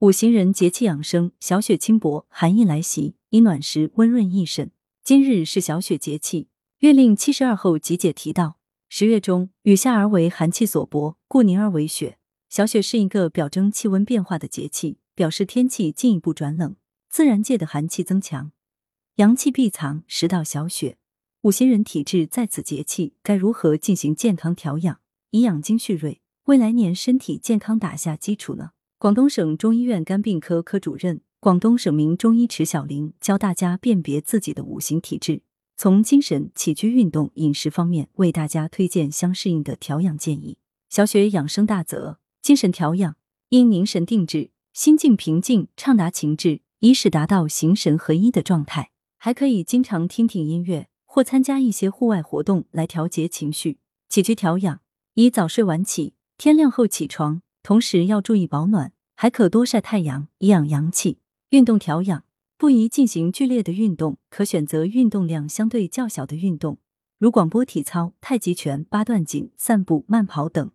五行人节气养生，小雪轻薄，寒意来袭，以暖食温润益肾。今日是小雪节气，月令七十二候集解提到，十月中雨下而为寒气所薄，故凝而为雪。小雪是一个表征气温变化的节气，表示天气进一步转冷，自然界的寒气增强，阳气闭藏，时到小雪。五行人体质在此节气该如何进行健康调养，以养精蓄锐，为来年身体健康打下基础呢？广东省中医院肝病科科主任。广东省名中医池小玲教大家辨别自己的五行体质，从精神、起居、运动、饮食方面为大家推荐相适应的调养建议。小雪养生大则：精神调养，应凝神定志，心境平静，畅达情志，以使达到形神合一的状态。还可以经常听听音乐，或参加一些户外活动来调节情绪。起居调养，宜早睡晚起，天亮后起床，同时要注意保暖，还可多晒太阳，以养阳气。运动调养不宜进行剧烈的运动，可选择运动量相对较小的运动，如广播体操、太极拳、八段锦、散步、慢跑等。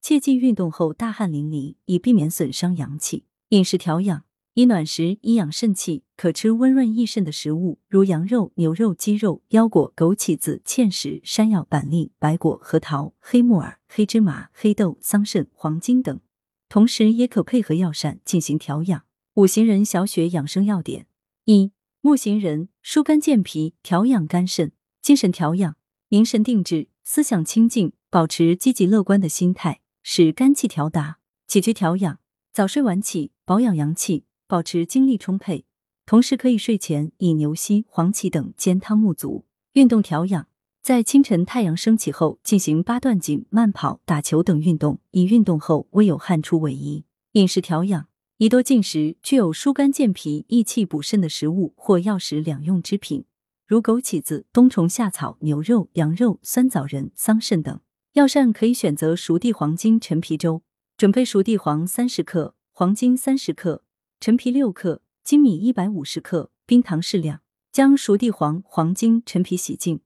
切忌运动后大汗淋漓，以避免损伤阳气。饮食调养以暖食以养肾气，可吃温润益肾的食物，如羊肉、牛肉、鸡肉、腰果、枸杞子、芡实、山药、板栗、白果、核桃、黑木耳、黑芝麻、黑豆、桑葚、黄精等。同时，也可配合药膳进行调养。五行人小雪养生要点：一、木行人疏肝健脾，调养肝肾；精神调养，凝神定志，思想清静，保持积极乐观的心态，使肝气调达；起居调养，早睡晚起，保养阳气，保持精力充沛。同时，可以睡前以牛膝、黄芪等煎汤沐足。运动调养，在清晨太阳升起后进行八段锦、慢跑、打球等运动，以运动后微有汗出为宜。饮食调养。宜多进食具有疏肝健脾、益气补肾的食物或药食两用之品，如枸杞子、冬虫夏草、牛肉、羊肉、酸枣仁、桑葚等。药膳可以选择熟地黄金陈皮粥。准备熟地黄三十克、黄金三十克、陈皮六克、粳米一百五十克、冰糖适量。将熟地黄、黄金、陈皮洗净，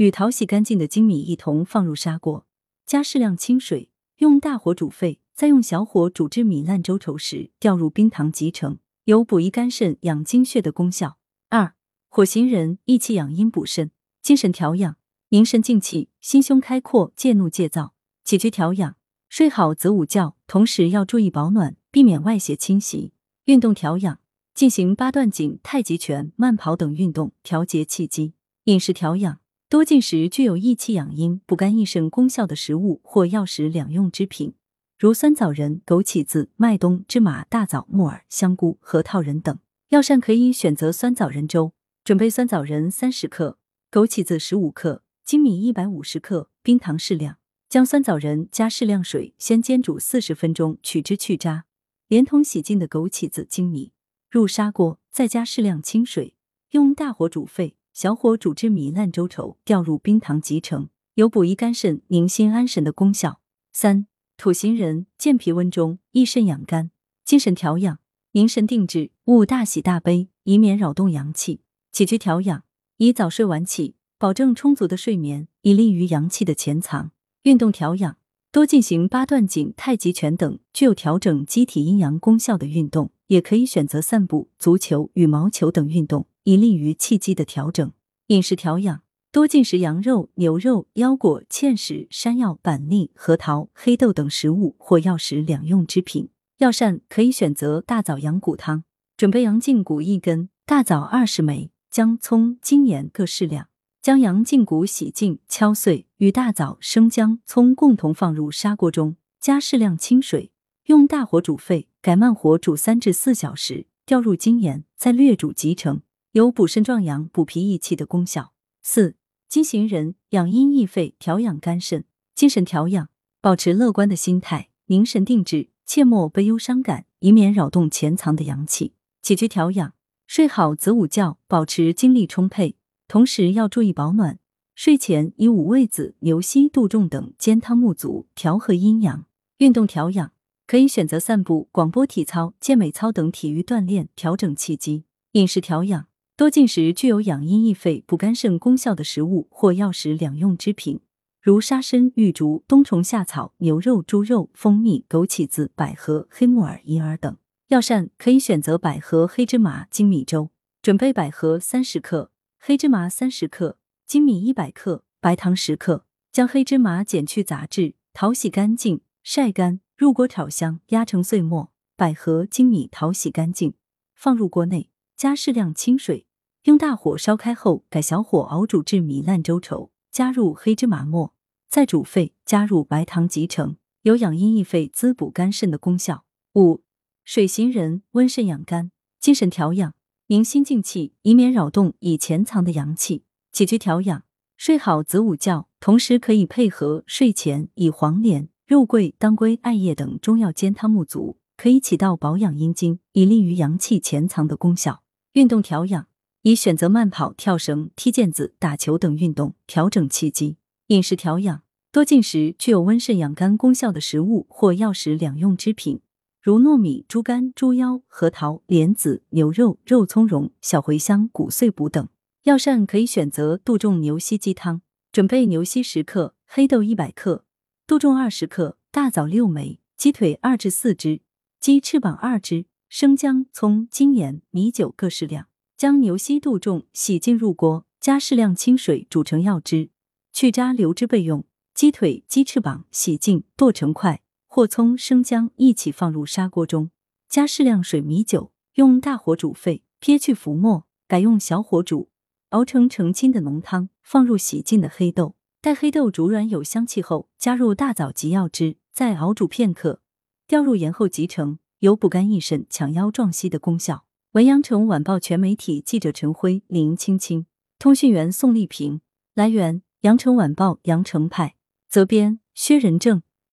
与淘洗干净的粳米一同放入砂锅，加适量清水，用大火煮沸。再用小火煮至米烂粥稠时，调入冰糖即成，有补益肝肾、养精血的功效。二、火行人益气养阴补肾，精神调养，凝神静气，心胸开阔，戒怒戒躁。起居调养，睡好则午觉，同时要注意保暖，避免外邪侵袭。运动调养，进行八段锦、太极拳、慢跑等运动，调节气机。饮食调养，多进食具有益气养阴、补肝益肾功效的食物或药食两用之品。如酸枣仁、枸杞子、麦冬、芝麻、大枣、木耳、香菇、核桃仁等。药膳可以选择酸枣仁粥。准备酸枣仁三十克，枸杞子十五克，粳米一百五十克，冰糖适量。将酸枣仁加适量水，先煎煮四十分钟，取汁去渣，连同洗净的枸杞子、粳米入砂锅，再加适量清水，用大火煮沸，小火煮至米烂粥稠，调入冰糖即成，有补益肝肾、宁心安神的功效。三。土行人健脾温中，益肾养肝，精神调养，凝神定志，勿大喜大悲，以免扰动阳气。起居调养，宜早睡晚起，保证充足的睡眠，以利于阳气的潜藏。运动调养，多进行八段锦、太极拳等具有调整机体阴阳功效的运动，也可以选择散步、足球、羽毛球等运动，以利于气机的调整。饮食调养。多进食羊肉、牛肉、腰果、芡实、山药、板栗、核桃、黑豆等食物或药食两用之品。药膳可以选择大枣羊骨汤。准备羊胫骨一根，大枣二十枚，姜、葱、精盐各适量。将羊胫骨洗净、敲碎，与大枣、生姜、葱共同放入砂锅中，加适量清水，用大火煮沸，改慢火煮三至四小时，调入精盐，再略煮即成，有补肾壮阳、补脾益气的功效。四。金行人养阴益肺，调养肝肾，精神调养，保持乐观的心态，凝神定志，切莫悲忧伤感，以免扰动潜藏的阳气。起居调养，睡好子午觉，保持精力充沛，同时要注意保暖。睡前以五味子、牛膝、杜仲等煎汤沐足，调和阴阳。运动调养，可以选择散步、广播体操、健美操等体育锻炼，调整气机。饮食调养。多进食具有养阴益肺、补肝肾功效的食物或药食两用之品，如沙参、玉竹、冬虫夏草、牛肉、猪肉、蜂蜜、枸杞子、百合、黑木耳、银耳等。药膳可以选择百合黑芝麻精米粥。准备百合三十克，黑芝麻三十克，精米一百克，白糖十克。将黑芝麻剪去杂质，淘洗干净，晒干，入锅炒香，压成碎末。百合、精米淘洗干净，放入锅内，加适量清水，用大火烧开后，改小火熬煮至米烂粥稠，加入黑芝麻末，再煮沸，加入白糖即成，有养阴益肺、滋补肝肾的功效。五、水行人温肾养肝，精神调养。明心静气，以免扰动已潜藏的阳气。起居调养，睡好子午觉，同时可以配合睡前以黄连、肉桂、当归、艾叶等中药煎汤沐足，可以起到保养阴经、以利于阳气潜藏的功效。运动调养，以选择慢跑、跳绳、踢毽子、打球等运动调整气机。饮食调养，多进食具有温肾养肝功效的食物或药食两用之品。如糯米、猪肝、猪腰、核桃、莲子、牛肉、肉苁蓉、小茴香、骨碎补等。药膳可以选择杜仲牛膝鸡汤。准备牛膝十克，黑豆一百克，杜仲二十克，大枣六枚，鸡腿二至四只，鸡翅膀二只，生姜、葱、精盐、米酒各适量。将牛膝、杜仲洗净入锅，加适量清水煮成药汁，去渣留汁备用。鸡腿、鸡翅膀洗净剁成块。或葱、生姜一起放入砂锅中，加适量水、米酒，用大火煮沸，撇去浮沫，改用小火煮，熬成澄清的浓汤。放入洗净的黑豆，待黑豆煮软有香气后，加入大枣及药汁，再熬煮片刻，调入盐后即成，有补肝益肾、强腰壮膝的功效。文阳城晚报全媒体记者陈辉、林青青，通讯员宋丽萍。来源：阳城晚报阳城派，责编：薛仁正。